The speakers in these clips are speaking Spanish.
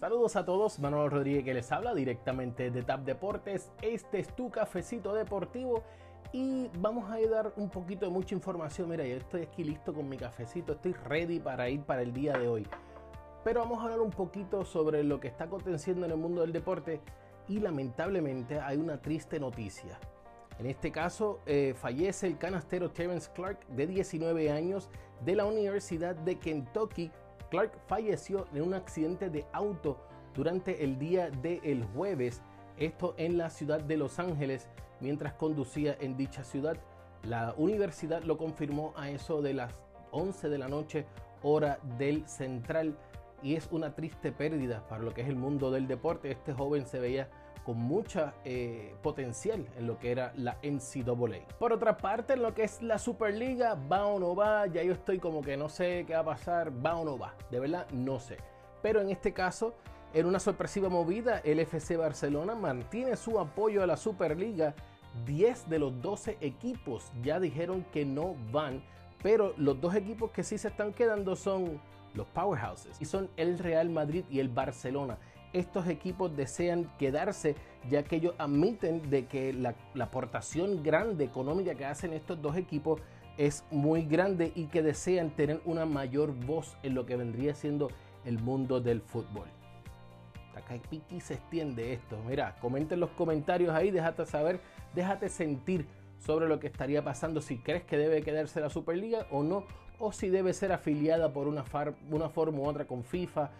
Saludos a todos, Manuel Rodríguez que les habla directamente de TAP Deportes. Este es tu cafecito deportivo y vamos a dar un poquito de mucha información. Mira, yo estoy aquí listo con mi cafecito, estoy ready para ir para el día de hoy. Pero vamos a hablar un poquito sobre lo que está aconteciendo en el mundo del deporte y lamentablemente hay una triste noticia. En este caso, eh, fallece el canastero Terence Clark de 19 años de la Universidad de Kentucky Clark falleció en un accidente de auto durante el día del jueves, esto en la ciudad de Los Ángeles, mientras conducía en dicha ciudad. La universidad lo confirmó a eso de las 11 de la noche, hora del central, y es una triste pérdida para lo que es el mundo del deporte. Este joven se veía con mucha eh, potencial en lo que era la NCAA. Por otra parte, en lo que es la Superliga, va o no va, ya yo estoy como que no sé qué va a pasar, va o no va, de verdad no sé. Pero en este caso, en una sorpresiva movida, el FC Barcelona mantiene su apoyo a la Superliga. 10 de los 12 equipos ya dijeron que no van, pero los dos equipos que sí se están quedando son los powerhouses y son el Real Madrid y el Barcelona estos equipos desean quedarse, ya que ellos admiten de que la, aportación grande económica que hacen estos dos equipos es muy grande y que desean tener una mayor voz en lo que vendría siendo el mundo del fútbol. Piqui se extiende esto. Mira, comenta en los comentarios ahí, déjate saber, déjate sentir sobre lo que estaría pasando, si crees que debe quedarse la Superliga o no, o si debe ser afiliada por una forma u otra con FIFA,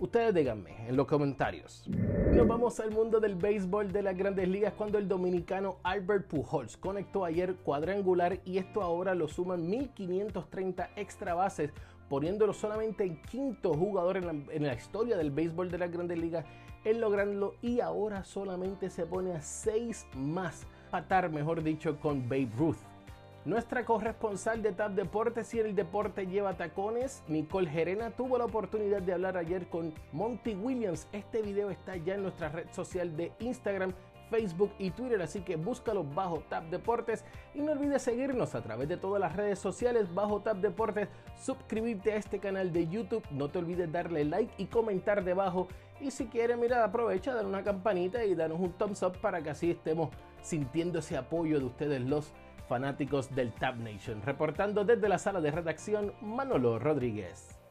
Ustedes díganme en los comentarios. Nos vamos al mundo del béisbol de las grandes ligas cuando el dominicano Albert Pujols conectó ayer cuadrangular y esto ahora lo suman 1530 extra bases, poniéndolo solamente en quinto jugador en la, historia del béisbol de las grandes ligas en lograrlo y ahora solamente se pone a 6 más, patar mejor dicho con Babe Ruth. Nuestra corresponsal de TAP Deportes y el deporte lleva tacones, Nicole Gerena, tuvo la oportunidad de hablar ayer con Monty Williams. Este video está ya en nuestra red social de Instagram, Facebook y Twitter, así que búscalo bajo TAP Deportes. Y no olvides seguirnos a través de todas las redes sociales bajo TAP Deportes, suscribirte a este canal de YouTube, no te olvides darle like y comentar debajo. Y si quieres, mira, aprovecha, dar una campanita y danos un thumbs up para que así estemos sintiendo ese apoyo de ustedes los fanáticos del Tab Nation. Reportando desde la sala de redacción, Manolo Rodríguez.